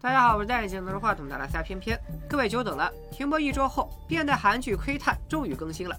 大家好，我是戴眼镜拿着话筒的拉塞偏偏，各位久等了。停播一周后，变态韩剧《窥探》终于更新了。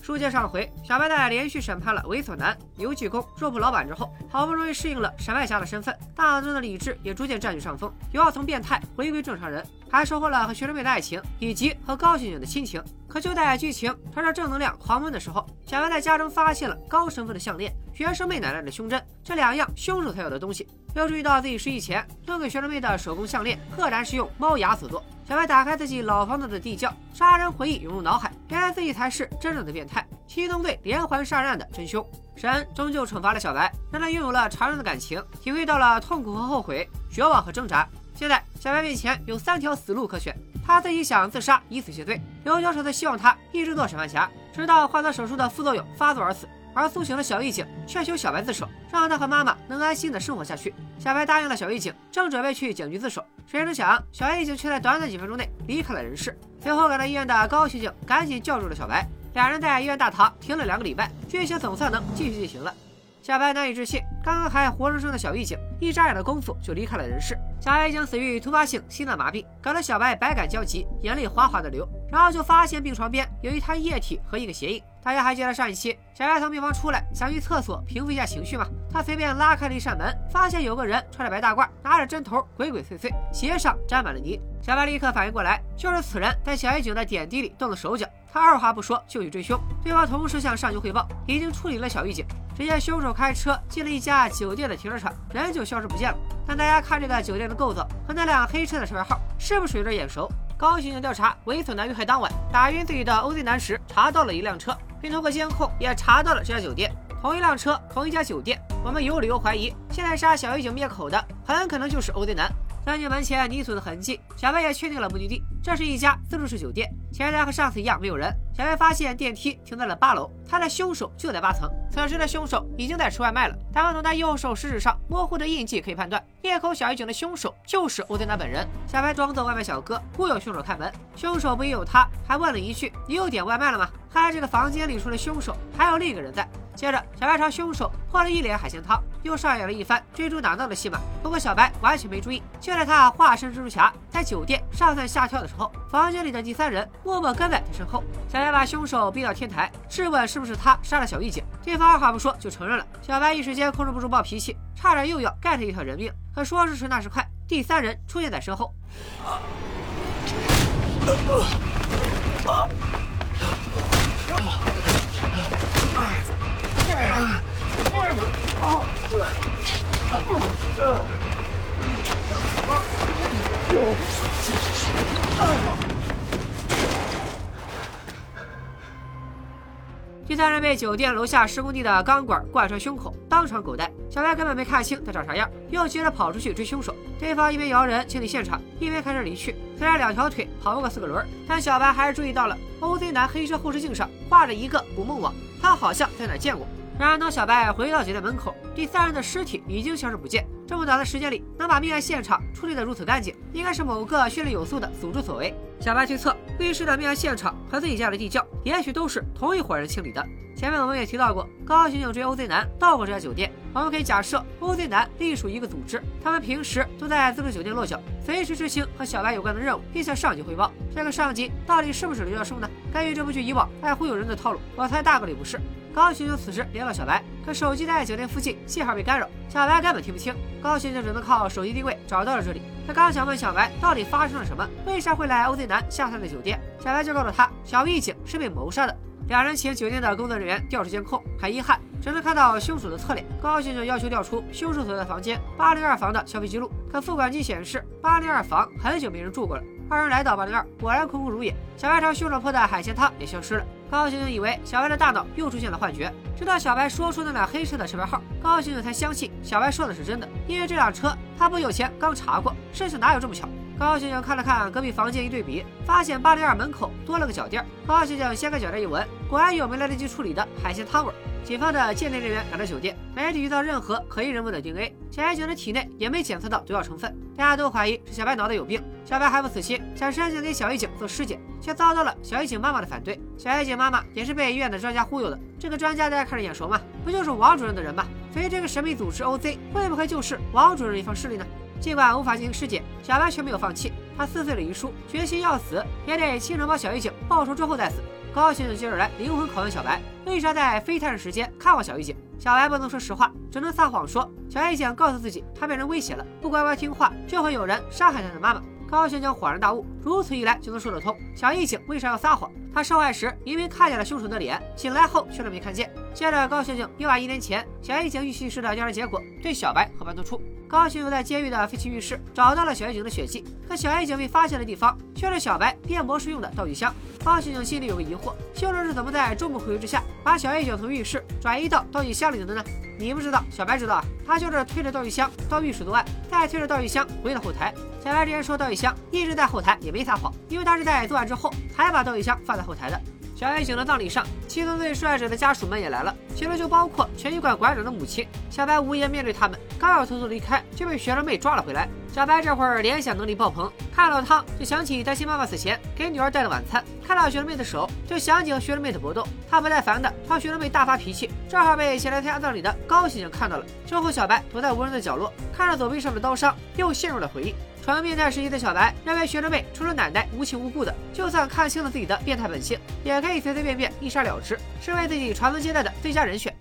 书接上回，小白在连续审判了猥琐男、邮寄工、肉铺老板之后，好不容易适应了审外侠的身份，大脑中的理智也逐渐占据上风，又要从变态回归正常人，还收获了和学生妹的爱情以及和高刑警的亲情。可就在剧情朝着正能量狂奔的时候，小白在家中发现了高身份的项链、学生妹奶奶的胸针这两样凶手才有的东西。又注意到自己失忆前送给学生妹的手工项链，赫然是用猫牙所做。小白打开自己老房子的地窖，杀人回忆涌入脑海，原来自己才是真正的变态，七宗罪连环杀人案的真凶。神终究惩罚了小白，让他拥有了常人的感情，体会到了痛苦和后悔、绝望和挣扎。现在小白面前有三条死路可选，他自己想自杀以死谢罪，刘教授则希望他一直做审判侠，直到换做手术的副作用发作而死。而苏醒的小狱警劝求小白自首，让他和妈妈能安心的生活下去。小白答应了小狱警，正准备去警局自首，谁成想小狱警却在短短几分钟内离开了人世。随后赶到医院的高刑警赶紧叫住了小白，两人在医院大堂停了两个礼拜，剧情总算能继续进行了。小白难以置信，刚刚还活生生的小狱警，一眨眼的功夫就离开了人世。小白已经死于突发性心脏麻痹，搞得小白百感交集，眼泪哗哗的流。然后就发现病床边有一滩液体和一个鞋印。大家还记得上一期小白从病房出来，想去厕所平复一下情绪吗？他随便拉开了一扇门，发现有个人穿着白大褂，拿着针头，鬼鬼祟祟，鞋上沾满了泥。小白立刻反应过来，就是此人在小狱警的点滴里动了手脚。他二话不说就去追凶，对方同时向上级汇报，已经处理了小狱警。只见凶手开车进了一家酒店的停车场，人就消失不见了。但大家看这个酒店的构造和那辆黑车的车牌号，是不是有点眼熟？高刑警调查猥琐男遇害当晚打晕自己的 OZ 男时，查到了一辆车，并通过监控也查到了这家酒店。同一辆车，同一家酒店，我们有理由怀疑，现在杀小狱警灭口的很可能就是 OZ 男。钻进门前泥土的痕迹，小白也确定了目的地，这是一家自助式酒店。前台和上次一样没有人。小白发现电梯停在了八楼，他的凶手就在八层。此时的凶手已经在吃外卖了。但从他右手食指上模糊的印记可以判断，灭口小狱警的凶手就是欧德娜本人。小白装作外卖小哥，忽悠凶手开门。凶手不疑有他，还问了一句：“你又点外卖了吗？”看来这个房间里除了凶手，还有另一个人在。接着，小白朝凶手泼了一脸海鲜汤，又上演了一番追逐打闹的戏码。不过小白完全没注意，就在他化身蜘蛛侠在酒店上蹿下跳的时候，房间里的第三人默默跟在他身后。小白再把凶手逼到天台，质问是不是他杀了小狱警。对方二话不说就承认了。小白一时间控制不住暴脾气，差点又要干他一条人命。可说时迟那时快，第三人出现在身后。第三人被酒店楼下施工地的钢管贯穿胸口，当场狗带。小白根本没看清他长啥样，又急着跑出去追凶手。对方一边摇人清理现场，一边开车离去。虽然两条腿跑不过四个轮，但小白还是注意到了 OZ 男黑车后视镜上画着一个捕梦网，他好像在哪见过。然而，当小白回到酒店门口，第三人的尸体已经消失不见。这么短的时间里，能把命案现场处理得如此干净，应该是某个训练有素的组织所为。小白推测，浴室的命案现场和自己家的地窖，也许都是同一伙人清理的。前面我们也提到过，高刑警追 OZ 男到过这家酒店，我们可以假设 OZ 男隶属一个组织，他们平时都在自助酒店落脚，随时执行和小白有关的任务，并向上级汇报。这个上级到底是不是刘教授呢？根据这部剧以往爱忽悠人的套路，我猜大概率不是。高刑警此时联络小白，可手机在酒店附近，信。号被干扰，小白根本听不清。高刑警只能靠手机定位找到了这里。他刚想问小白到底发生了什么，为啥会来 OZ 男下榻的酒店，小白就告诉他，小狱警是被谋杀的。两人请酒店的工作人员调出监控，很遗憾，只能看到凶手的侧脸。高刑警要求调出凶手所在房间八零二房的消费记录，可付款机显示八零二房很久没人住过了。二人来到八零二，果然空空如也。小白朝凶手泼的海鲜汤也消失了。高刑警以为小白的大脑又出现了幻觉，直到小白说出那辆黑车的车牌号，高刑警才相信小白说的是真的。因为这辆车他不久前刚查过，事情哪有这么巧？高刑警看了看隔壁房间一对比，发现八零二门口多了个脚垫。高刑警掀开脚垫一闻，果然有没来得及处理的海鲜汤味。警方的鉴定人员赶到酒店，没体遇到任何可疑人物的 DNA，小警的体内也没检测到毒药成分，大家都怀疑是小白脑袋有病。小白还不死心，想申请给小狱警做尸检，却遭到了小狱警妈妈的反对。小狱警妈妈也是被医院的专家忽悠的，这个专家大家看着眼熟吗？不就是王主任的人吗？所以这个神秘组织 OZ 会不会就是王主任一方势力呢？尽管无法进行尸检，小白却没有放弃。他撕碎了遗书，决心要死也得亲手帮小狱警报仇之后再死。高刑警接着来灵魂拷问小白，为啥在非探视时间看望小狱警？小白不能说实话，只能撒谎说小狱警告诉自己他被人威胁了，不乖乖听话就会有人伤害他的妈妈。高刑警恍然大悟，如此一来就能说得通。小狱警为啥要撒谎？他受害时明明看见了凶手的脸，醒来后却是没看见。接着，高刑警又把一年前小狱警预习室的调查结果对小白和盘托出。高刑警在监狱的废弃浴室找到了小狱警的血迹，可小狱警被发现的地方却是小白变魔术用的道具箱。高刑警心里有个疑惑：凶手是怎么在众目睽睽之下把小狱警从浴室转移到道具箱里的呢？你不知道，小白知道啊！他就是推着道具箱到浴室作案，再推着道具箱回到后台。小白之前说道具箱一直在后台，也没撒谎，因为他是在作案之后才把道具箱放在后台的。小狱警的葬礼上，七宗罪受害者的家属们也来了，其中就包括拳击馆馆长的母亲。小白无颜面对他们，刚要偷偷离开，就被学生妹抓了回来。小白这会儿联想能力爆棚，看到汤就想起担心妈妈死前给女儿带的晚餐，看到学生妹的手就想起和学生妹的搏斗。他不耐烦的朝学生妹大发脾气，正好被前来参加葬礼的高刑警看到了。之后，小白躲在无人的角落，看着左臂上的刀伤，又陷入了回忆。传闻变态时期的小白认为学生妹除了奶奶，无亲无故的，就算看清了自己的变态本性，也可以随随便便一杀了之，是为自己传宗接代的最佳人选。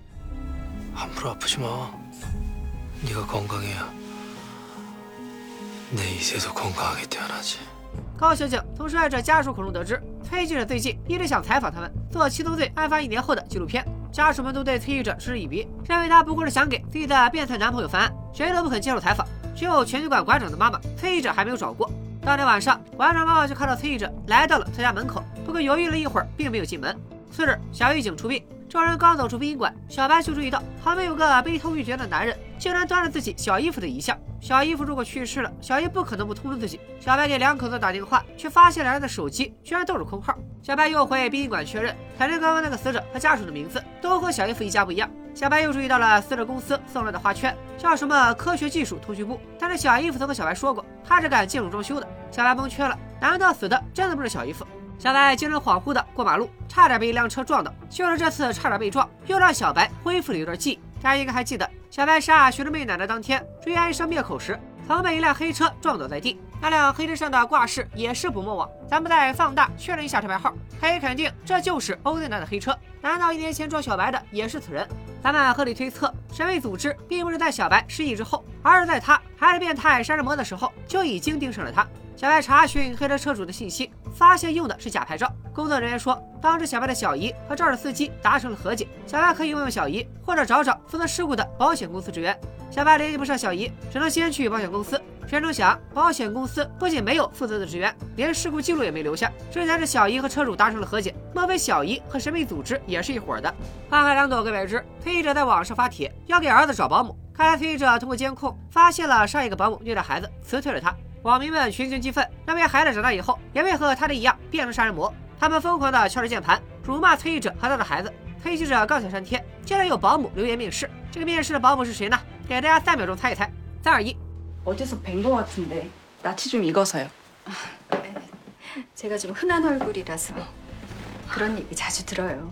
高刑警从受害者家属口中得知，崔记者最近一直想采访他们，做七宗罪案发一年后的纪录片，家属们都对崔记者嗤之以鼻，认为他不过是想给自己的变态男朋友翻案，谁都不肯接受采访。只有拳击馆馆长的妈妈崔记者还没有找过。当天晚上，馆长妈妈就看到崔记者来到了他家门口，不过犹豫了一会儿，并没有进门。次日，小狱警出殡，众人刚走出殡仪馆，小白就注意到旁边有个悲痛欲绝的男人，竟然端着自己小姨夫的遗像。小姨夫如果去世了，小姨不可能不通知自己。小白给两口子打电话，却发现两人的手机居然都是空号。小白又回殡仪馆确认，反正刚刚那个死者和家属的名字都和小姨夫一家不一样。小白又注意到了死者公司送来的花圈，叫什么科学技术通讯部。但是小姨夫曾和小白说过，他是干建筑装修的。小白蒙圈了，难道死的真的不是小姨夫？小白精神恍惚的过马路，差点被一辆车撞到。就是这次差点被撞，又让小白恢复了一段记忆。大家应该还记得。小白杀学生妹奶奶当天，追安生灭口时，曾被一辆黑车撞倒在地。那辆黑车上的挂饰也是捕梦网。咱们再放大确认一下车牌号，可以肯定这就是 OZ 男的黑车。难道一年前撞小白的也是此人？咱们合理推测，神秘组织并不是在小白失忆之后，而是在他还是变态杀人魔的时候就已经盯上了他。小白查询黑车车主的信息，发现用的是假牌照。工作人员说，当时小白的小姨和肇事司机达成了和解，小白可以问问小姨，或者找找负责事故的保险公司职员。小白联系不上小姨，只能先去保险公司。谁成想，保险公司不仅没有负责的职员，连事故记录也没留下。之前是小姨和车主达成了和解，莫非小姨和神秘组织也是一伙的？花开两朵，各为之。崔记者在网上发帖，要给儿子找保姆。看来崔记者通过监控发现了上一个保姆虐待孩子，辞退了他。网民们群情激愤，认为孩子长大以后也会和他的一样变成杀人魔。他们疯狂地敲着键盘，辱骂崔记者和他的孩子。崔记者刚想删帖，竟然有保姆留言面试。这个面试的保姆是谁呢？给大家三秒钟猜一猜。三二一。어디서뵌것같은데낯이좀익어서요제가좀흔한얼굴이라서그런얘기자주들어요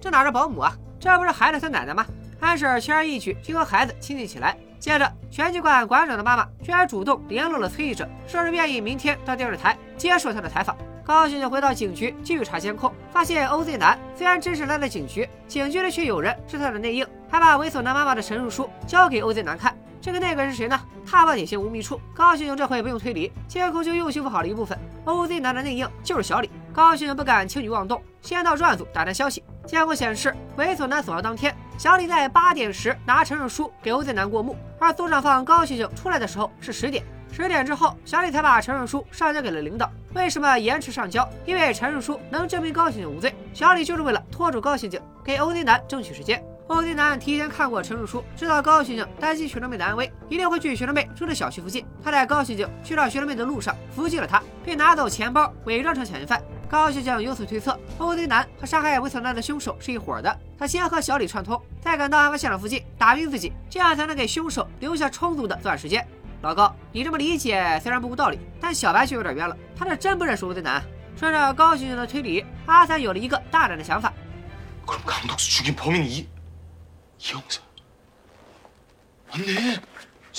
这哪是保姆啊？这不是孩子他奶奶吗？ 安婶轻而易举就和孩子亲近起来。接着，拳击馆馆长的妈妈居然主动联络了崔记者，说是愿意明天到电视台接受他的采访。高刑警回到警局继续查监控，发现 OZ 男虽然真实来了警局，警局里却有人是他的内应，还把猥琐男妈妈的陈述书交给 OZ 男看。这个那个人是谁呢？踏破铁鞋无觅处。高刑警这回不用推理，监控就又修复好了一部分。OZ 男的内应就是小李。高刑警不敢轻举妄动，先到专案组打探消息。监控显示，猥琐男死亡当天。小李在八点时拿陈述书给欧贼男过目，而组长放高刑警出来的时候是十点。十点之后，小李才把陈述书上交给了领导。为什么延迟上交？因为陈述书能证明高刑警无罪。小李就是为了拖住高刑警，给欧贼男争取时间。欧贼男提前看过陈述书，知道高刑警担心学生妹的安危，一定会去学生妹住的小区附近。他在高刑警去找学生妹的路上伏击了他，并拿走钱包，伪装成抢劫犯。高刑警由此推测，欧贼男和杀害猥琐男的凶手是一伙的。他先和小李串通，再赶到案发现场附近打晕自己，这样才能给凶手留下充足的作案时间。老高，你这么理解虽然不无道理，但小白却有点冤了。他这真不认识欧贼男。顺着高刑警的推理，阿三有了一个大胆的想法。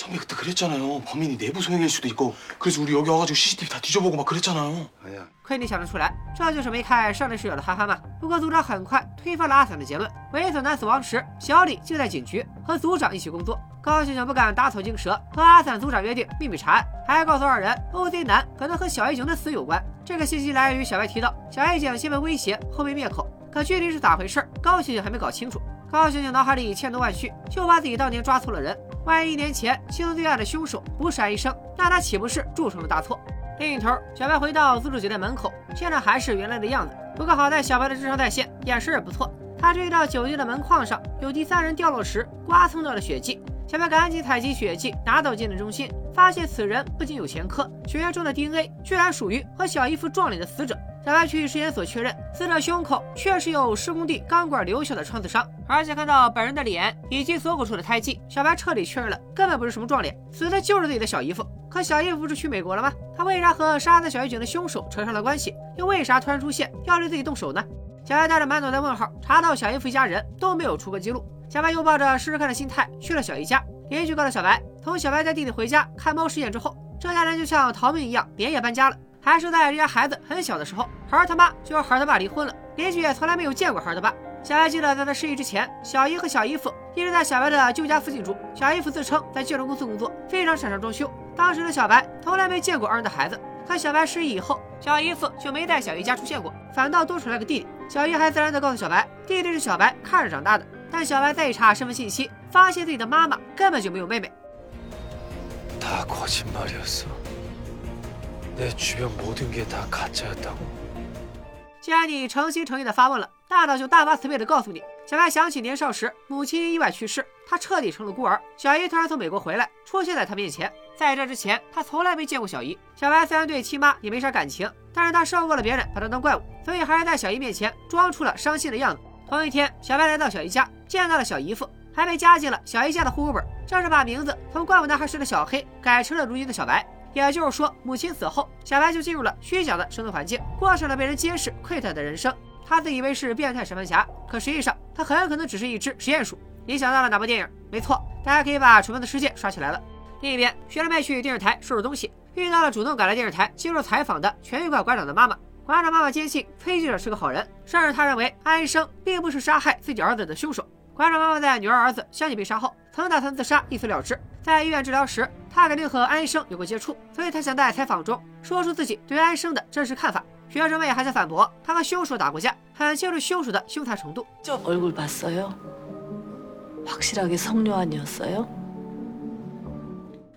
그럼강독수죽인범인이이형사 맞네. 선배 그때 그랬잖아요. 범인이 내부 소행일 수도 있고. 그래서 우리 여기 와가지고 CCTV 다 뒤져보고 막 그랬잖아요. 아니야.亏你想得出来，这就是没看上帝视角的哈哈嘛。不过组长很快推翻了阿伞的结论，猥琐男死亡时，小李就在警局和组长一起工作。高刑警不敢打草惊蛇，和阿伞组长约定秘密查案，还告诉二人 OZ 男可能和小义警的死有关。这个信息来源于小白提到小义警先被威胁，后被灭口，可具体是咋回事，高刑警还没搞清楚。 高刑警脑海里千头万绪，就怕自己当年抓错了人。万一一年前青松罪案的凶手不是安医生，那他岂不是铸成了大错？另一头，小白回到自助酒店门口，现在还是原来的样子。不过好在小白的智商在线，眼神也不错。他注意到酒店的门框上有第三人掉落时刮蹭到的血迹，小白赶紧采集血迹，拿到鉴定中心，发现此人不仅有前科，血液中的 DNA 居然属于和小姨夫撞脸的死者。小白去尸检所确认，死者胸口确实有施工地钢管留下的穿刺伤，而且看到本人的脸以及锁骨处的胎记，小白彻底确认了根本不是什么撞脸，死的就是自己的小姨夫。可小姨夫不是去美国了吗？他为啥和杀死小狱警的凶手扯上了关系？又为啥突然出现要对自己动手呢？小白带着满脑袋问号，查到小姨夫一家人都没有出过记录。小白又抱着试试看的心态去了小姨家，邻居告诉小白，从小白带弟弟回家看猫事件之后，这家人就像逃命一样连夜搬家了。还是在这家孩子很小的时候，孩儿他妈就和孩儿他爸离婚了，邻居也从来没有见过孩儿他爸。小白记得在他失忆之前，小姨和小姨夫一直在小白的旧家附近住。小姨夫自称在建筑公司工作，非常擅长装修。当时的小白从来没见过二人的孩子。可小白失忆以后，小姨夫就没在小姨家出现过，反倒多出来个弟弟。小姨还自然地告诉小白，弟弟是小白看着长大的。但小白再一查身份信息，发现自己的妈妈根本就没有妹妹。다거짓말이었어내주변모든게다가짜였다고既然你诚心诚意的发问了，大脑就大发慈悲的告诉你。小白想起年少时母亲意外去世，他彻底成了孤儿。小姨突然从美国回来，出现在他面前。在这之前，他从来没见过小姨。小白虽然对亲妈也没啥感情，但是他受够了别人把他当怪物，所以还是在小姨面前装出了伤心的样子。同一天，小白来到小姨家，见到了小姨夫，还被加进了小姨家的户口本，这是把名字从怪物男孩时的小黑改成了如今的小白。 也就是说，母亲死后，小白就进入了虚假的生存环境，过上了被人监视、窥探的人生。他自以为是变态审判侠，可实际上他很可能只是一只实验鼠。你想到了哪部电影？没错，大家可以把《楚门的世界》刷起来了。另一边，学长妹去电视台收拾东西，遇到了主动赶来电视台接受采访的全狱馆馆长的妈妈。馆长妈妈坚信崔记者是个好人，甚至他认为安医生并不是杀害自己儿子的凶手。馆长妈妈在女儿儿子相继被杀后，曾打算自杀，一死了之。在医院治疗时，他肯定和安医生有过接触，所以他想在采访中说出自己对安医生的真实看法。学生们也还在反驳，他和凶手打过架，很清楚凶手的凶残程度。얼굴봤어요확실하게성녀아니었어요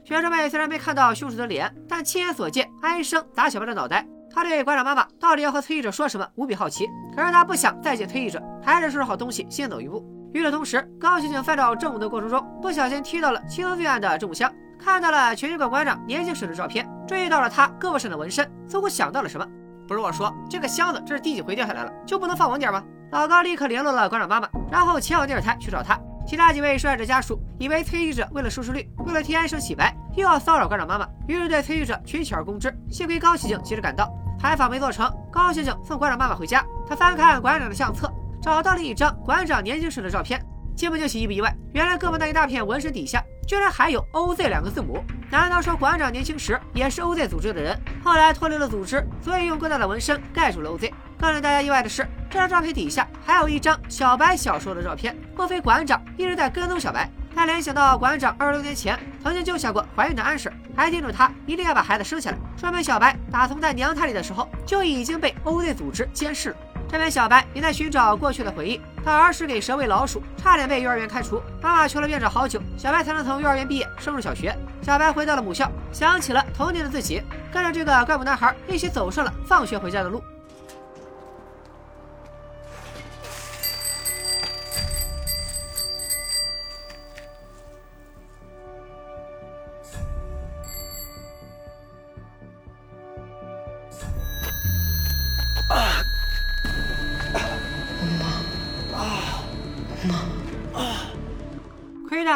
学生们虽然没看到凶手的脸，但亲眼所见安医生打小白的脑袋。他对馆长妈妈到底要和崔记者说什么无比好奇，可是他不想再见崔记者，还是收拾好东西先走一步。 与此同时，高刑警翻找证物的过程中，不小心踢到了青松罪案的证物箱，看到了全狱馆馆长年轻时的照片，注意到了他胳膊上的纹身，似乎想到了什么。不是我说，这个箱子这是第几回掉下来了，就不能放稳点吗？老高立刻联络了馆长妈妈，然后前往电视台去找他。其他几位受害者家属以为崔记者为了收视率，为了替安生洗白，又要骚扰馆长妈妈，于是对崔记者群起而攻之。幸亏高刑警及时赶到，采访没做成，高刑警送馆长妈妈回家。他翻看馆长的相册。找到了一张馆长年轻时的照片，惊不惊喜，意不意外？原来胳膊那一大片纹身底下，居然还有 OZ 两个字母。难道说馆长年轻时也是 OZ 组织的人，后来脱离了组织，所以用更大的纹身盖住了 OZ？更令大家意外的是，这张照片底下还有一张小白小时候的照片。莫非馆长一直在跟踪小白？他联想到馆长二十多年前曾经救下过怀孕的安婶，还叮嘱他一定要把孩子生下来，说明小白打从在娘胎里的时候就已经被 OZ 组织监视了。这边小白也在寻找过去的回忆，他儿时给蛇喂老鼠，差点被幼儿园开除，妈妈求了院长好久，小白才能从幼儿园毕业，升入小学。小白回到了母校，想起了童年的自己，跟着这个怪物男孩一起走上了放学回家的路。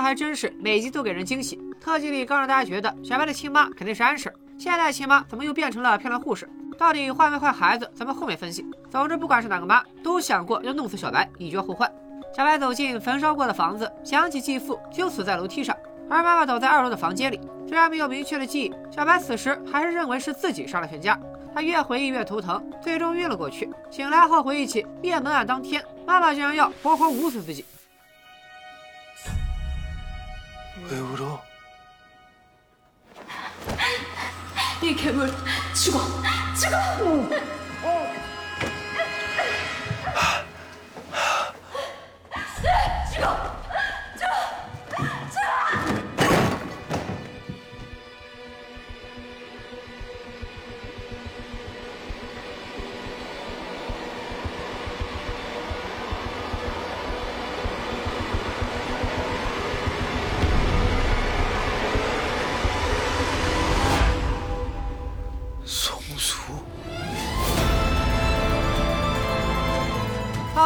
还真是每集都给人惊喜。特辑里刚让大家觉得小白的亲妈肯定是安婶，现在亲妈怎么又变成了漂亮护士？到底坏没坏孩子？咱们后面分析。总之，不管是哪个妈，都想过要弄死小白，以绝后患。小白走进焚烧过的房子，想起继父就死在楼梯上。而妈妈倒在二楼的房间里。虽然没有明确的记忆，小白此时还是认为是自己杀了全家。他越回忆越头疼，最终晕了过去。醒来后回忆起灭门案当天，妈妈竟然要活活捂死自己。 왜 울어? 이 괴물 죽어! 죽어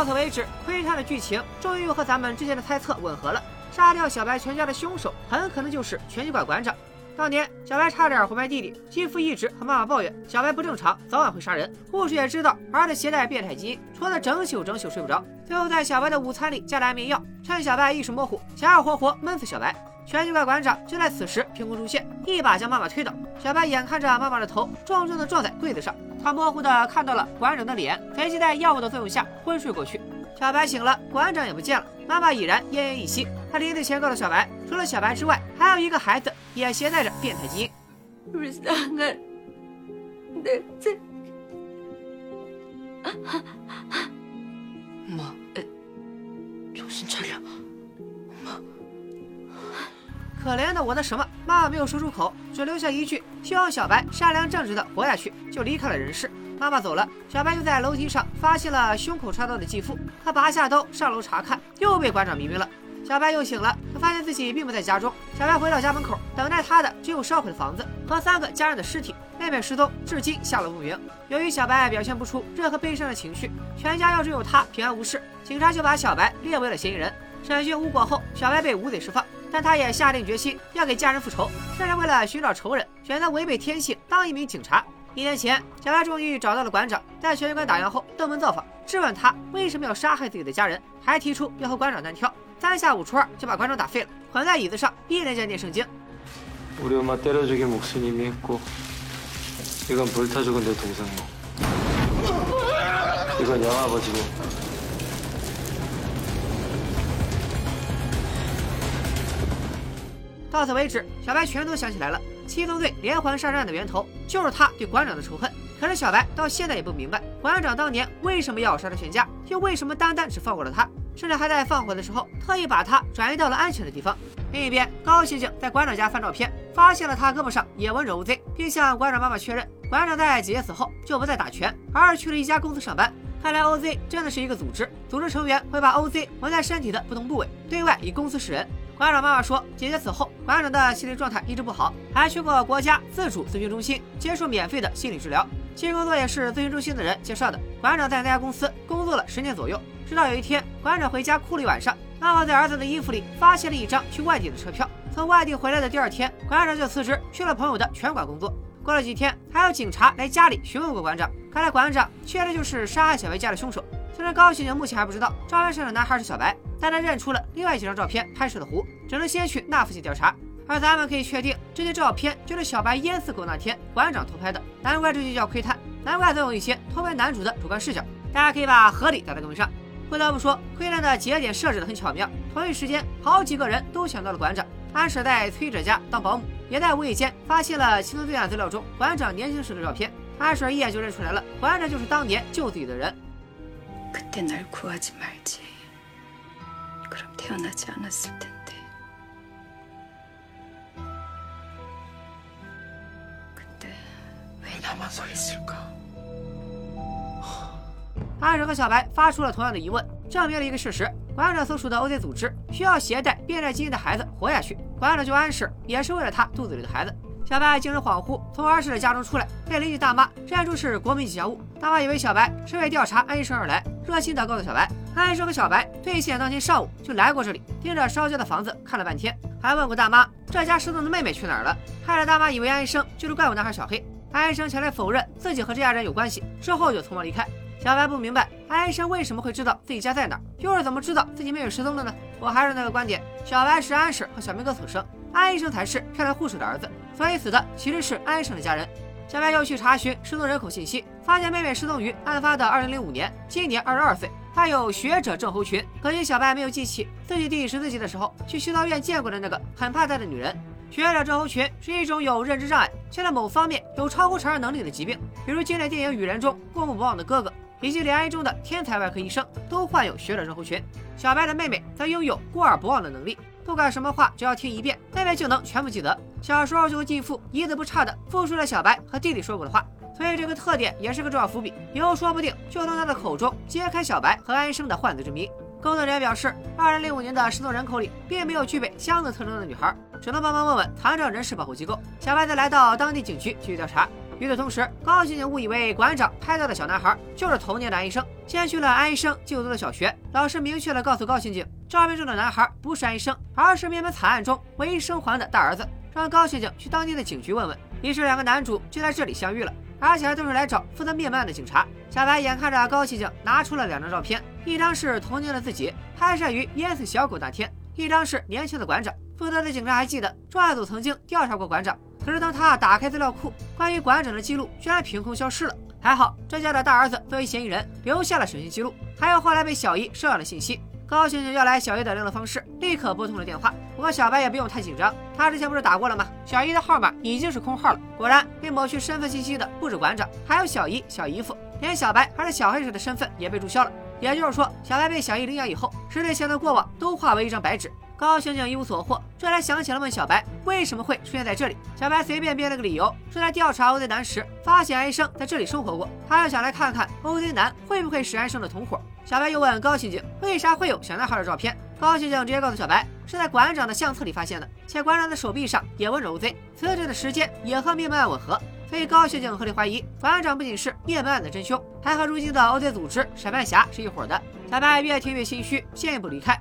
到此为止，窥探的剧情终于又和咱们之前的猜测吻合了。杀掉小白全家的凶手，很可能就是拳击馆馆长。当年小白差点活埋弟弟，继父一直和妈妈抱怨小白不正常，早晚会杀人。护士也知道儿子携带变态基因，戳得整宿整宿睡不着。最后在小白的午餐里加了安眠药，趁小白意识模糊，想要活活闷死小白。拳击馆馆长就在此时凭空出现，一把将妈妈推倒。小白眼看着妈妈的头重重的撞在柜子上，他模糊的看到了馆长的脸，随即在药物的作用下昏睡过去。小白醒了，馆长也不见了，妈妈已然奄奄一息。他临死前告诉小白，除了小白之外，还有一个孩子也携带着变态基因。 불쌍한 내 새. 엄마, 에, 정신 차려. 可怜的我的什么？妈妈没有说出口，只留下一句希望小白善良正直的活下去，就离开了人世。妈妈走了，小白又在楼梯上发现了胸口插刀的继父，他拔下刀上楼查看，又被馆长迷晕了。小白又醒了，他发现自己并不在家中。小白回到家门口，等待他的只有烧毁的房子和三个家人的尸体。妹妹失踪，至今下落不明。由于小白表现不出任何悲伤的情绪，全家要只有他平安无事，警察就把小白列为了嫌疑人。审讯无果后，小白被无罪释放，但他也下定决心要给家人复仇，甚至为了寻找仇人，选择违背天性当一名警察。一年前，小白终于找到了馆长，在拳击馆打烊后登门造访，质问他为什么要杀害自己的家人，还提出要和馆长单挑。三下五除二就把馆长打废了，捆在椅子上，一连念圣经。到此为止，小白全都想起来了。七宗罪连环杀人案的源头就是他对馆长的仇恨。可是小白到现在也不明白，馆长当年为什么要杀他全家，又为什么单单只放过了他，甚至还在放火的时候特意把他转移到了安全的地方。另一边，高刑警在馆长家翻照片，发现了他胳膊上也纹着 OZ，并向馆长妈妈确认，馆长在姐姐死后就不再打拳，而是去了一家公司上班。看来 OZ 真的是一个组织，组织成员会把 OZ 纹在身体的不同部位，对外以公司示人。馆长妈妈说，姐姐死后，馆长的心理状态一直不好，还去过国家自主咨询中心接受免费的心理治疗。新工作也是咨询中心的人介绍的。馆长在那家公司工作了十年左右，直到有一天，馆长回家哭了一晚上，妈妈在儿子的衣服里发现了一张去外地的车票。从外地回来的第二天，馆长就辞职去了朋友的拳馆工作。过了几天，还有警察来家里询问过馆长，看来馆长确实就是杀害小白家的凶手。虽然高刑警目前还不知道照片上的男孩是小白，但他认出了另外几张照片拍摄的湖，只能先去那附近调查。而咱们可以确定，这些照片就是小白淹死狗那天馆长偷拍的。难怪这就叫窥探，难怪总有一些偷拍男主的主观视角。大家可以把合理打在公屏上。不得不说，窥探的节点设置的很巧妙。同一时间，好几个人都想到了馆长。安舍在崔哲家当保姆，也在无意间发现了七宗罪案资料中馆长年轻时的照片。安舍一眼就认出来了，馆长就是当年救自己的人。그때 날 구하지 말지. 그럼 태어나지 않았을 텐데. 그때 왜 나만 서 있을까? 安舍和小白发出了同样的疑问，证明了一个事实：馆长所属的 OZ 组织需要携带变态基因的孩子活下去。馆长救安室也是为了他肚子里的孩子。 小白精神恍惚，从安室的家中出来，被邻居大妈认出是国民吉祥物。大妈以为小白是为调查安医生而来，热心的告诉小白，安医生和小白兑现当天上午就来过这里，盯着烧焦的房子看了半天，还问过大妈这家失踪的妹妹去哪儿了，害得大妈以为安医生就是怪物男孩小黑。安医生前来否认自己和这家人有关系，之后就匆忙离开。小白不明白安医生为什么会知道自己家在哪儿，又是怎么知道自己妹妹失踪的呢？我还是那个观点，小白是安婶和小明哥所生，安医生才是漂亮护士的儿子，所以死的其实是安医生的家人。小白又去查询失踪人口信息，发现妹妹失踪于案发的2005年，今年22岁，她有学者症候群。可惜小白没有记起自己第十四集的时候去修道院见过的那个很怕她的女人。学者症候群是一种有认知障碍，却在某方面有超乎常人能力的疾病，比如经典电影《雨人》中过目不忘的哥哥，以及《恋爱中的天才外科医生都患有学者症候群。小白的妹妹则拥有过耳不忘的能力。不管什么话，只要听一遍，妹妹就能全部记得。小时候就继父一字不差的复述了小白和弟弟说过的话，所以这个特点也是个重要伏笔，以后说不定就从他的口中揭开小白和安生的患罪之谜。工作人员表示，二零零五年的失踪人口里并没有具备箱子特征的女孩，只能帮忙问问残障人士保护机构。小白则来到当地警局继续调查。与此同时，高刑警误以为馆长拍到的小男孩就是童年的安医生，先去了安医生就读的小学。老师明确的告诉高刑警，照片中的男孩不是安医生，而是灭门惨案中唯一生还的大儿子，让高刑警去当地的警局问问。于是两个男主就在这里相遇了，而且还都是来找负责灭门案的警察。小白眼看着高刑警拿出了两张照片，一张是童年的自己，拍摄于淹死小狗那天；一张是年轻的馆长。负责的警察还记得专案组曾经调查过馆长。可是当他打开资料库，关于馆长的记录居然凭空消失了。还好这家的大儿子作为嫌疑人留下了审讯记录，还有后来被小姨收养的信息。高刑警要来小姨的联络方式，立刻拨通了电话。不过小白也不用太紧张，他之前不是打过了吗？小姨的号码已经是空号了。果然被抹去身份信息的不止馆长，还有小姨、小姨夫，连小白还是小黑子的身份也被注销了。也就是说，小白被小姨领养以后，十年前的过往都化为一张白纸。高刑警一无所获，这才想起了问小白为什么会出现在这里。小白随便编了个理由，说在调查欧贼男时发现安生在这里生活过，他要想来看看欧贼男会不会是安生的同伙。小白又问高刑警为啥会有小男孩的照片，高刑警直接告诉小白是在馆长的相册里发现的，且馆长的手臂上也纹着欧贼，死者的时间也和灭门案吻合。所以高刑警合理怀疑馆长不仅是灭门案的真凶，还和如今的欧贼组织审判侠是一伙的。小白越听越心虚，先一步离开。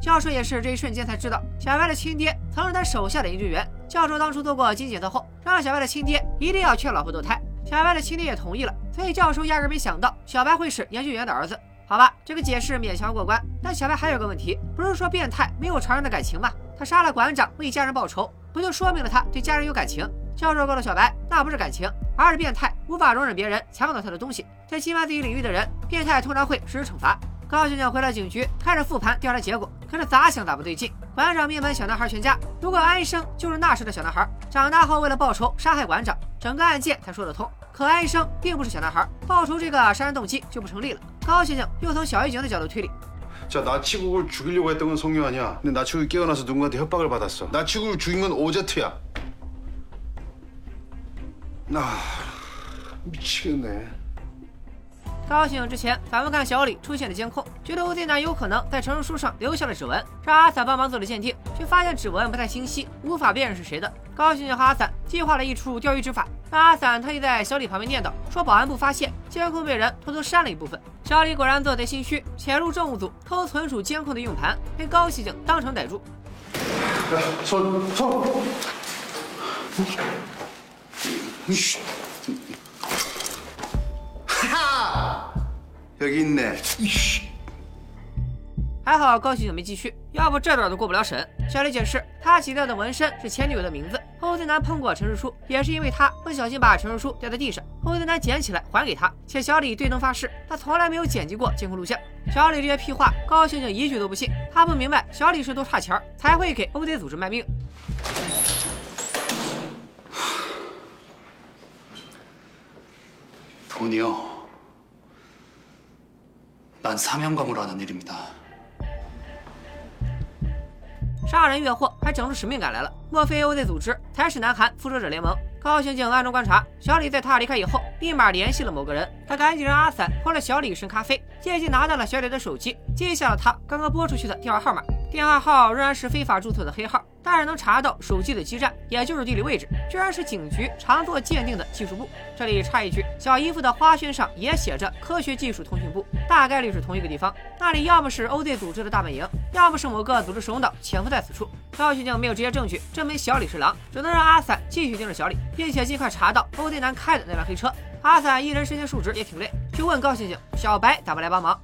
教授也是这一瞬间才知道，小白的亲爹曾是他手下的研究员。教授当初做过基因检测后，让小白的亲爹一定要劝老婆堕胎。小白的亲爹也同意了，所以教授压根没想到小白会是研究员的儿子。好吧，这个解释勉强过关。但小白还有个问题，不是说变态没有常人的感情吗？他杀了。馆长为家人报仇，不就说明了。他对家人有感情？教授告诉小白，那不是感情，而是变态，无法容忍别人抢走他的东西。在侵犯自己领域的人，变态通常会实施惩罚。高刑警回了警局，开始复盘调查结果。可是咋想咋不对劲。馆长灭门小男孩全家，如果安医生就是那时的小男孩，长大后为了报仇杀害馆长，整个案件才说得通。可安医生并不是小男孩，报仇这个杀人动机就不成立了。高刑警又从小狱警的角度推理。자나치국을죽이려고했던건성유아니야근데나치국이깨어나서누군가한테협박을받았어나치국을죽인건오제트야아미치겠네 高兴之前，咱们看小李出现的监控，觉得 OZ 男有可能在陈述书上留下了指纹，让阿伞帮忙做了鉴定，却发现指纹不太清晰，无法辨认是谁的。高兴和阿伞计划了一出钓鱼执法，让阿伞特意在小李旁边念叨，说保安部发现监控被人偷偷删了一部分。小李果然做贼心虚，潜入政务组偷存储监控的硬盘，被高刑警当场逮住。손 손。 여기있네还好高刑警没继续，要不这段都过不了审。小李解释，他洗掉的纹身是前女友的名字。欧子南碰过陈述书，也是因为他不小心把陈述书掉在地上，欧子南捡起来还给他。且小李对灯发誓，他从来没有剪辑过监控录像。小李这些屁话，高刑警一句都不信。他不明白小李是多差钱才会给欧贼组织卖命。돈이요 난사명감으로하는일입니다杀人越货，还整出使命感来了。莫非 OZ 组织才是南韩复仇者联盟？高刑警暗中观察小李，在他离开以后，立马联系了某个人。他赶紧让阿伞泼了小李一身咖啡，借机拿到了小李的手机，记下了他刚刚拨出去的电话号码。 电话号仍然是非法注册的黑号， 但是能查到手机的基站，也就是地理位置，居然是警局常做鉴定的技术部。这里插一句，小姨夫的花圈上也写着科学技术通讯部，大概率是同一个地方。那里要么是 OZ 组织的大本营，要么是某个组织首脑潜伏在此处。高刑警没有直接证据证明小李是狼，只能让阿伞继续盯着小李，并且尽快查到 OZ 男开的那辆黑车。阿伞一人身兼数职也挺累，就问高刑警小白咋不来帮忙。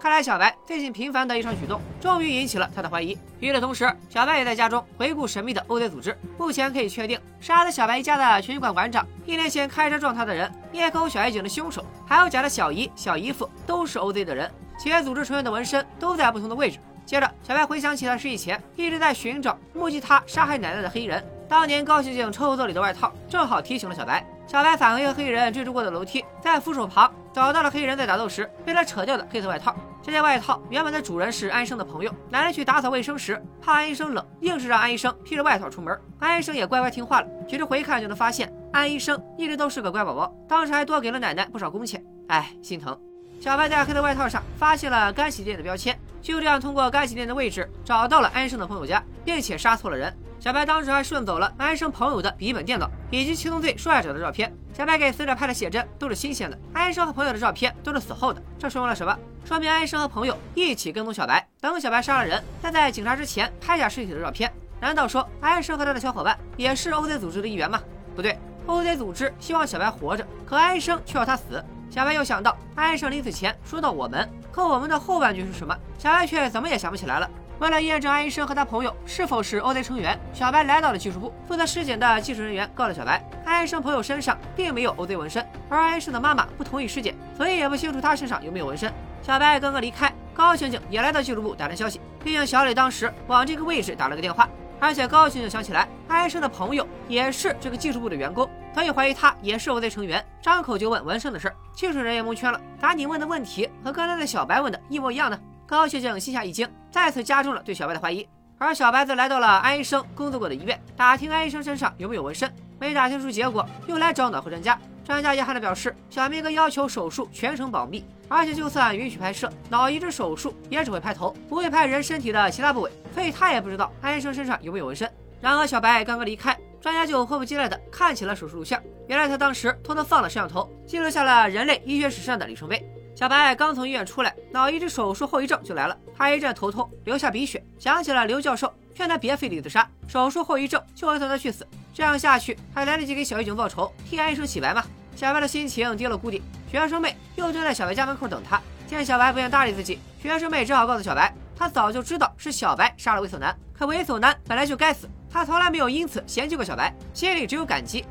看来小白最近频繁的一场举动，终于引起了他的怀疑。与此同时，小白也在家中回顾神秘的 OZ 组织。目前可以确定，杀了小白一家的拳击馆馆长，一年前开车撞他的人，灭口小夜景的凶手，还有假的小姨、小姨夫，都是 OZ 的人。且组织成员的纹身都在不同的位置。接着，小白回想起了失忆前一直在寻找目击他杀害奶奶的黑衣人。当年高刑警抽屉里的外套正好提醒了小白。小白返回和黑衣人追逐过的楼梯，在扶手旁找到了黑衣人在打斗时被他扯掉的黑色外套。这件外套原本的主人是安生的朋友，奶奶去打扫卫生时，怕安医生冷，硬是让安医生披着外套出门。安医生也乖乖听话了。其实回看就能发现，安医生一直都是个乖宝宝，当时还多给了奶奶不少工钱。哎，心疼。小白在黑的外套上发现了干洗店的标签，就这样通过干洗店的位置找到了安生的朋友家，并且杀错了人。小白当时还顺走了安生朋友的笔记本电脑以及七宗罪受害者的照片。小白给死者拍的写真都是新鲜的，安生和朋友的照片都是死后的。这说明了什么？说明安生和朋友一起跟踪小白，等小白杀了人，再在警察之前拍下尸体的照片。难道说安生和他的小伙伴也是 OZ 组织的一员吗？不对，OZ 组织希望小白活着，可安生却要他死。小白又想到安生临死前说到我们，可我们的后半句是什么？小白却怎么也想不起来了。为了验证安医生和他朋友是否是 OZ 成员，小白来到了技术部。负责尸检的技术人员告诉小白，安医生朋友身上并没有 OZ 纹身，而安医生的妈妈不同意尸检，所以也不清楚他身上有没有纹身。小白刚刚离开，高刑警也来到技术部打探消息，毕竟小李当时往这个位置打了个电话。而且高刑警想起来，安医生的朋友也是这个技术部的员工，所以怀疑他也是 OZ 成员，张口就问纹身的事儿。技术人员蒙圈了，打你问的问题和刚才的小白问的一模一样呢？高刑警心下一惊，再次加重了对小白的怀疑。而小白则来到了安医生工作过的医院，打听安医生身上有没有纹身。没打听出结果，又来找脑科专家。专家遗憾地表示，小明哥要求手术全程保密，而且就算允许拍摄脑移植手术，也只会拍头，不会拍人身体的其他部位，所以他也不知道安医生身上有没有纹身。然而小白刚刚离开，专家就迫不及待地看起了手术录像。原来他当时偷偷放了摄像头，记录下了人类医学史上的里程碑。小白刚从医院出来，脑移植手术后遗症就来了。他一阵头痛，流下鼻血，想起了刘教授劝他别费力自杀，手术后遗症就会送他去死。这样下去还来得及给小狱警报仇，替安医生洗白吗？小白的心情跌落谷底。学生妹又蹲在小白家门口等他，见小白不愿搭理自己，学生妹只好告诉小白，她早就知道是小白杀了猥琐男，可猥琐男本来就该死，她从来没有因此嫌弃过小白，心里只有感激。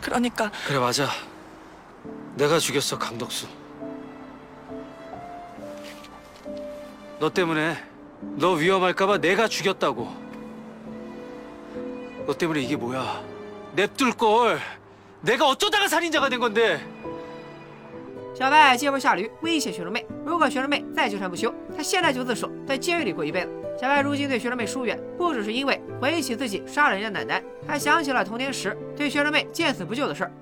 그러니까 그래 맞아. 내가 죽였어 강덕수. 너 때문에 너 위험할까봐 내가 죽였다고. 너 때문에 이게 뭐야? 냅둘 걸. 내가 어쩌다가 살인자가 된 건데. 小白借坡下驴，威胁学生妹，如果学生妹再纠缠不休，他现在就自首，在监狱里过一辈子。小白如今对学生妹疏远，不只是因为回忆起自己杀了人家奶奶，还想起了童年时对学生妹见死不救的事儿。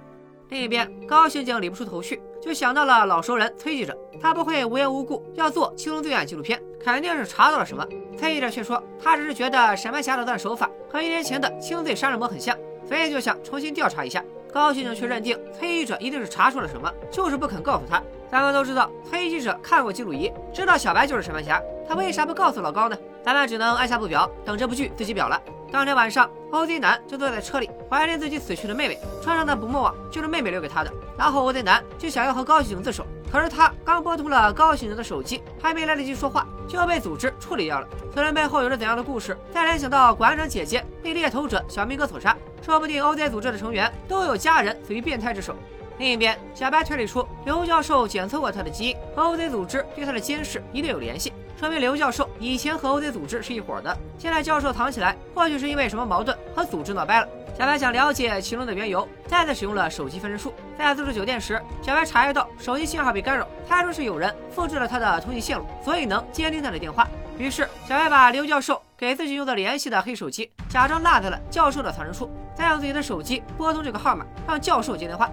另一边，高刑警理不出头绪，就想到了老熟人崔记者，他不会无缘无故要做青龙罪案纪录片，肯定是查到了什么。崔记者却说，他只是觉得沈曼霞的作案手法和一年前的轻罪杀人魔很像，所以就想重新调查一下。高刑警却认定崔记者一定是查出了什么，就是不肯告诉他。咱们都知道，崔记者看过记录仪，知道小白就是沈曼霞，他为啥不告诉老高呢？咱们只能按下不表，等这部剧自己表了。当天晚上，OZ 男就坐在车里，怀念自己死去的妹妹，车上的捕梦网就是妹妹留给他的。然后 OZ 男就想要和高刑警自首，可是他刚拨通了高刑警的手机，还没来得及说话，就要被组织处理掉了。此人背后有着怎样的故事？再联想到馆长姐姐被猎头者小明哥所杀，说不定 OZ 组织的成员都有家人死于变态之手。另一边，小白推理出刘教授检测过他的基因，和 OZ 组织对他的监视一定有联系，说明刘教授以前和 OZ 组织是一伙的。现在教授藏起来，或许是因为什么矛盾和组织闹掰了。小白想了解其中的缘由，再次使用了手机分身术。在自助酒店时，小白察觉到手机信号被干扰，猜出是有人复制了他的通信线路，所以能监听他的电话。于是，小白把刘教授给自己用的联系的黑手机假装落在了教授的藏身处，再用自己的手机拨通这个号码，让教授接电话。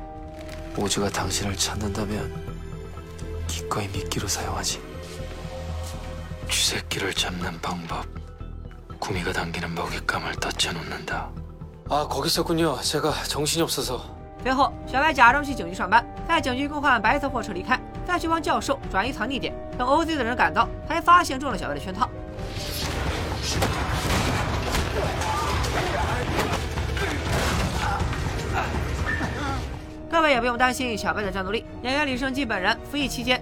오즈가 당신을 찾는다면 기꺼이 미끼로 사용하지. 쥐새끼를 잡는 방법. 구미가 당기는 먹잇감을 닫혀놓는다. 아 거기 있었군요. 제가 정신이 없어서.随后，小白假装去警局上班，在警局更换白色货车离开，再去帮教授转移藏匿点。等 OZ 的人赶到，才发现中了小白的圈套。各位也不用担心小白的战斗力，演员李胜基本人服役期间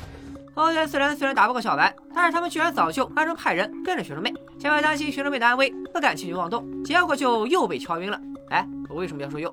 OZ 四人虽然打不过小白，但是他们居然早就暗中派人跟着学生妹，小白担心学生妹的安危，不敢轻举妄动，结果就又被敲晕了。哎，我为什么要说又？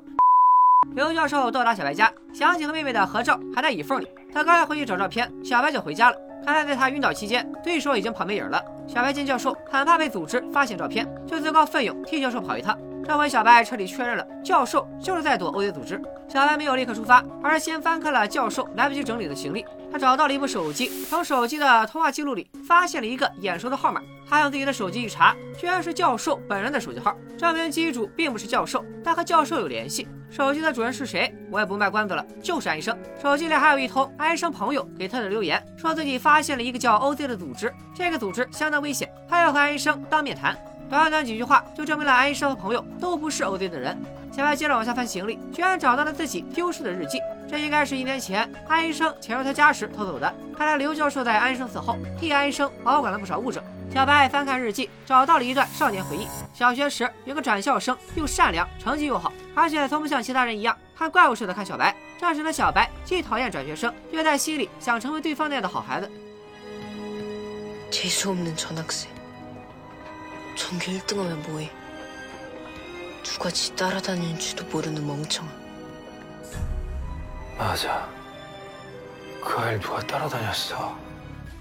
刘教授到达小白家，想起和妹妹的合照还在椅缝里，他刚要回去找照片，小白就回家了。看来在他晕倒期间，对手已经跑没影了。小白见教授很怕被组织发现照片，就自告奋勇替教授跑一趟。这回小白彻底确认了，教授就是在躲 OZ 组织。小白没有立刻出发，而是先翻开了教授来不及整理的行李。他找到了一部手机，从手机的通话记录里发现了一个眼熟的号码。他用自己的手机一查，居然是教授本人的手机号，证明机主并不是教授，但和教授有联系。手机的主人是谁？我也不卖关子了，就是安医生。手机里还有一通安医生朋友给他的留言，说自己发现了一个叫 OZ 的组织，这个组织相当危险，他要和安医生当面谈。短短几句话就证明了安医生和朋友都不是 OZ 的人。小白接着往下翻行李，居然找到了自己丢失的日记。这应该是一年前安医生潜入他家时偷走的。看来刘教授在安医生死后替安医生保管了不少物证。小白翻看日记，找到了一段少年回忆。小学时有个转校生，又善良，成绩又好，而且从不像其他人一样看怪物似的看小白。这时的小白既讨厌转学生，又在心里想成为对方那样的好孩子。재수 없는 전학생. 전교 1등하면 뭐해? 누가 지 따라다니는 줄도 모르는 멍청아. 맞아. 그 아이를 누가 따라다녔어.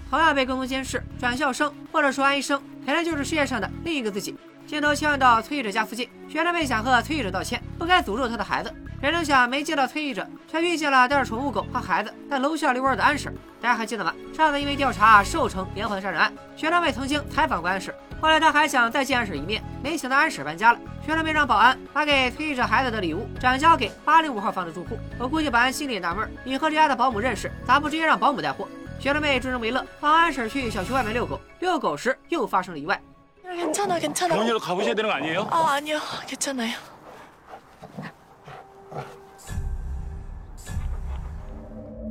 同样被跟踪监视，转校生或者说安医生，肯定就是世界上的另一个自己。镜头切换到崔义者家附近，学生妹想和崔义者道歉，不该诅咒他的孩子。谁成想没见到崔义者，却遇见了带着宠物狗和孩子在楼下遛弯的安婶。大家还记得吗？上次因为调查寿城连环杀人案，学生妹曾经采访过安婶， 后来他还想再见安婶一面，没想到安婶搬家了。学生妹让保安把给崔义者孩子的礼物转交给八零五号房的住户。我估计保安心里也纳闷，你和这家的保姆认识，咋不直接让保姆带货？学生妹助人为乐，帮安婶去小区外面遛狗。遛狗时又发生了意外。 괜찮아, 괜찮아. 병원이라도 가보셔야 되는 거 아니에요? 아, 아니요. 괜찮아요.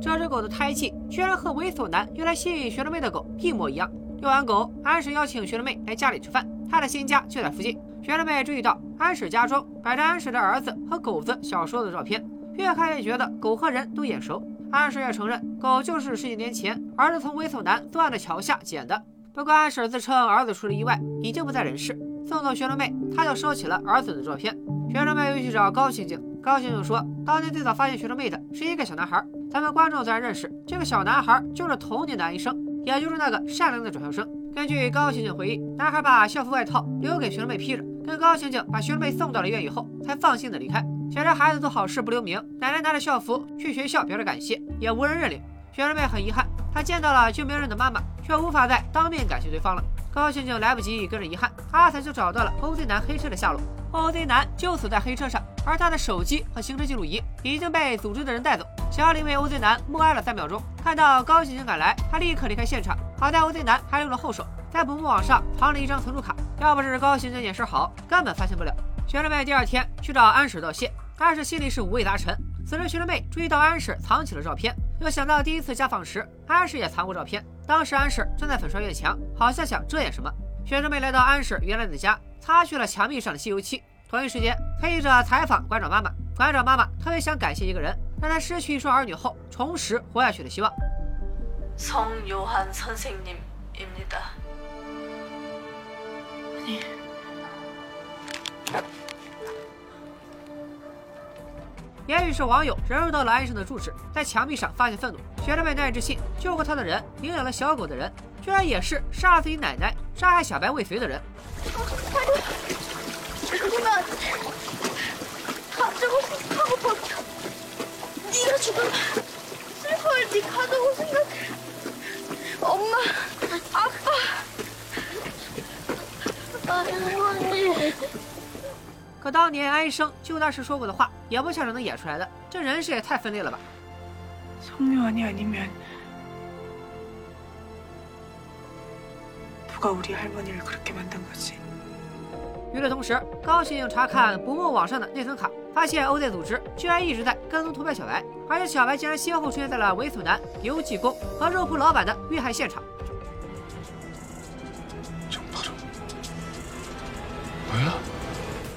这只狗的胎记居然和猥琐男用来吸引学生妹的狗一模一样。 遛完狗，安婶邀请学生妹来家里吃饭，她的新家就在附近。学生妹注意到安婶家中摆着安婶的儿子和狗子小时候的照片，越看越觉得狗和人都眼熟。安婶也承认，狗就是十几年前儿子从猥琐男作案的桥下捡的。不过安婶自称儿子出了意外，已经不在人世。送走学生妹，她就收起了儿子的照片。学生妹又去找高刑警，高刑警说，当年最早发现学生妹的是一个小男孩，咱们观众自然认识，这个小男孩就是童年的安医生，也就是那个善良的转校生。根据高刑警回忆，男孩把校服外套留给学生妹披着，跟高刑警把学生妹送到了医院以后，才放心的离开。想着孩子做好事不留名，奶奶拿着校服去学校表示感谢，也无人认领。学生妹很遗憾，她见到了救命人的妈妈，却无法再当面感谢对方了。高刑警来不及跟着遗憾，阿才就找到了 OZ 男黑车的下落。OZ 男就死在黑车上，而他的手机和行车记录仪已经被组织的人带走。小李为 OZ 男默哀了三秒钟，看到高刑警赶来，他立刻离开现场。好在 OZ 男还留了后手，在捕梦网上藏了一张存储卡，要不是高刑警眼神好，根本发现不了。学生妹第二天去找安婶道谢，安婶心里是五味杂陈。此时学生妹注意到安婶藏起了照片，又想到第一次家访时安婶也藏过照片，当时安婶正在粉刷院墙，好像想遮掩什么。学生妹来到安婶原来的家，擦去了墙壁上的吸油漆。同一时间，黑者采访馆长妈妈，馆长妈妈特别想感谢一个人，让她失去一双儿女后重拾活下去的希望。 성요한 선생님입니다. 아니, 也许是网友人入到了安生的住址，在墙壁上发现愤怒。学生妹那纸信救过他的人，领养了小狗的人，居 居然也是杀了自己奶奶、杀害小白未遂的人。 죽으면 가지고 싶다고 버텨. 네가 죽으면 슬퍼할 네 가족을 생각해. 엄마, 아빠. 아니. 可当年安医生救他时说过的话，也不像是能演出来的。这人设也太分裂了吧！ 성묘환이 아니면 누가 우리 할머니를 그렇게 만든 거지? 与此同时，高刑警查看不梦网上的内存卡， 发现欧在组织居然一直在跟踪投票小白而且小白竟然先后出现在了猥琐男油技工和肉铺老板的遇害现场。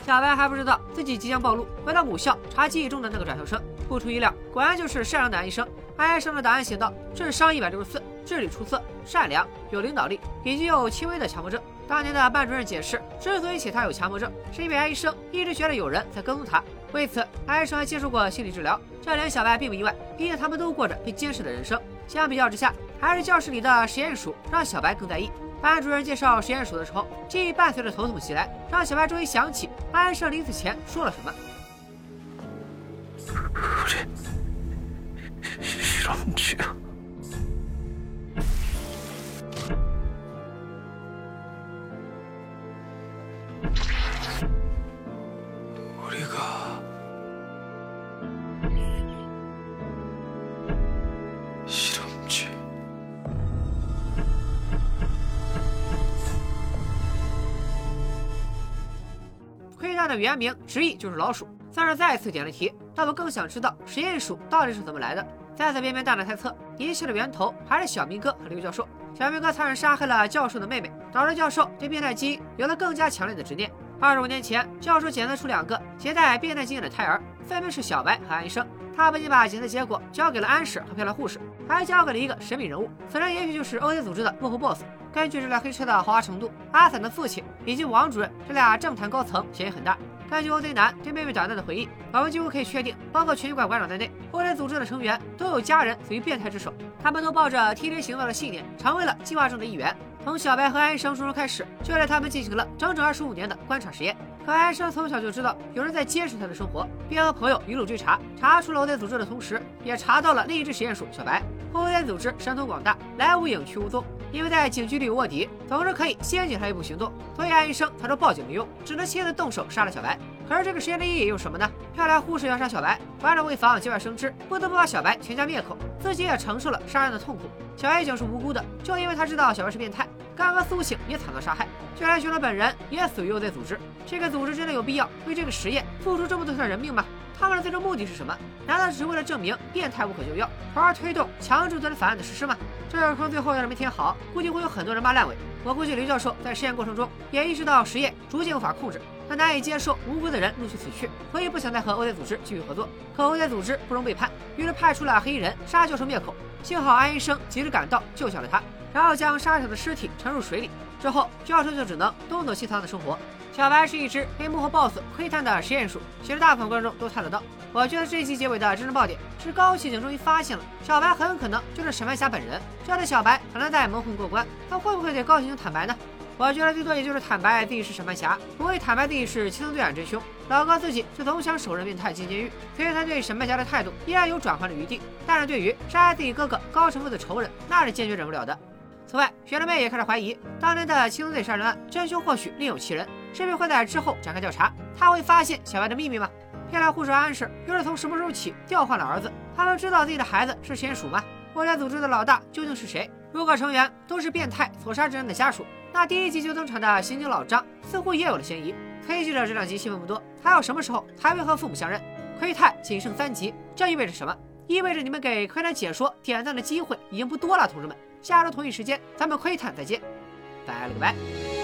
小白还不知道自己即将暴露回到母校查记忆中的那个转校生不出意料果然就是善良的男医生。安医生的答案写道智商一百六十四智力出色善良有领导力以及有轻微的强迫症。当年的班主任解释之所以写他有强迫症是因为安医生一直觉得有人在跟踪他。为此安医生还接受过心理治疗这点小白并不意外毕竟他们都过着被监视的人生。相比较之下还是教室里的实验鼠让小白更在意。班主任介绍实验鼠的时候记忆伴随着头痛袭来让小白终于想起安医生临死前说了什么。不是是什么原名直译就是老鼠，算是再次点了题。但我更想知道实验鼠到底是怎么来的。再次边边大胆猜测，一切的源头还是小明哥和刘教授。小明哥残忍杀害了教授的妹妹，导致教授对变态基因有了更加强烈的执念。二十五年前，教授检测出两个携带变态基因的胎儿，分别是小白和安医生。他不仅把检测结果交给了安婶和漂亮护士，还交给了一个神秘人物，此人也许就是 OZ 组织的幕后 BOSS。根据这辆黑车的豪华程度，阿散的父亲以及王主任这俩政坛高层嫌疑很大。根据 OZ 男对妹妹短暂的回忆，我们几乎可以确定，包括拳击馆馆长在内，OZ 组织的成员都有家人死于变态之手。他们都抱着替天行道的信念，成为了计划中的一员。从小白和安医生出生开始，就对他们进行了整整二十五年的观察实验。可安医生从小就知道有人在监视他的生活，便和朋友一路追查，查出了 OZ 组织的同时，也查到了另一只实验鼠小白。OZ 组织神通广大，来无影去无踪，因为在警局里有卧底，总是可以先警察一步行动，所以安医生才说报警没用，只能亲自动手杀了小白。可是这个实验的意义有什么呢？漂亮护士要杀小白，馆长为防节外生枝，不得不把小白全家灭口，自己也承受了杀人的痛苦。小 A 警是无辜的，就因为他知道小白是变态，刚刚苏醒也惨遭杀害。就连熊的本人也死于 OZ 组织，这个组织真的有必要为这个实验付出这么多条人命吗？他们的最终目的是什么？难道只是为了证明变态无可救药，从而推动强制罪人法案的实施吗？这个坑最后要是没填好，估计会有很多人骂烂尾。我估计刘教授在实验过程中也意识到实验逐渐无法控制，他难以接受无辜的人陆续死去，所以不想再和 OZ 组织继续合作。可 OZ 组织不容背叛，于是派出了黑衣人杀教授灭口。幸好安医生及时赶到救下了他，然后将杀手的尸体沉入水里。之后教授就只能东躲西藏的生活。小白是一只被幕后 BOSS 窥探的实验鼠，其实大部分观众都猜得到。我觉得这一期结尾的真正爆点是高刑警终于发现了小白很可能就是审判侠本人，这样的小白很难再蒙混过关。他会不会对高刑警坦白呢？我觉得最多也就是坦白自己是审判侠，不会坦白自己是青藤对岸真凶。老高自己却总想手刃变态进监狱，所以他对审判侠的态度依然有转换的余地。但是对于杀害自己哥哥高成功的仇人，那是坚决忍不了的。此外，学生妹也开始怀疑，当年的青藤队杀人案真凶或许另有其人，是不是会在之后展开调查？他会发现小白的秘密吗？骗来护士安氏又是从什么时候起调换了儿子？他们知道自己的孩子是实验鼠吗？国家组织的老大究竟是谁？如果成员都是变态所杀之人的家属，那第一集就登场的刑警老张似乎也有了嫌疑。黑记者这两集戏份不多，他要什么时候才会和父母相认？窥探仅剩三集，这意味着什么？意味着你们给窥探解说点赞的机会已经不多了，同志们。下周同一时间，咱们窥探再见，拜了个拜。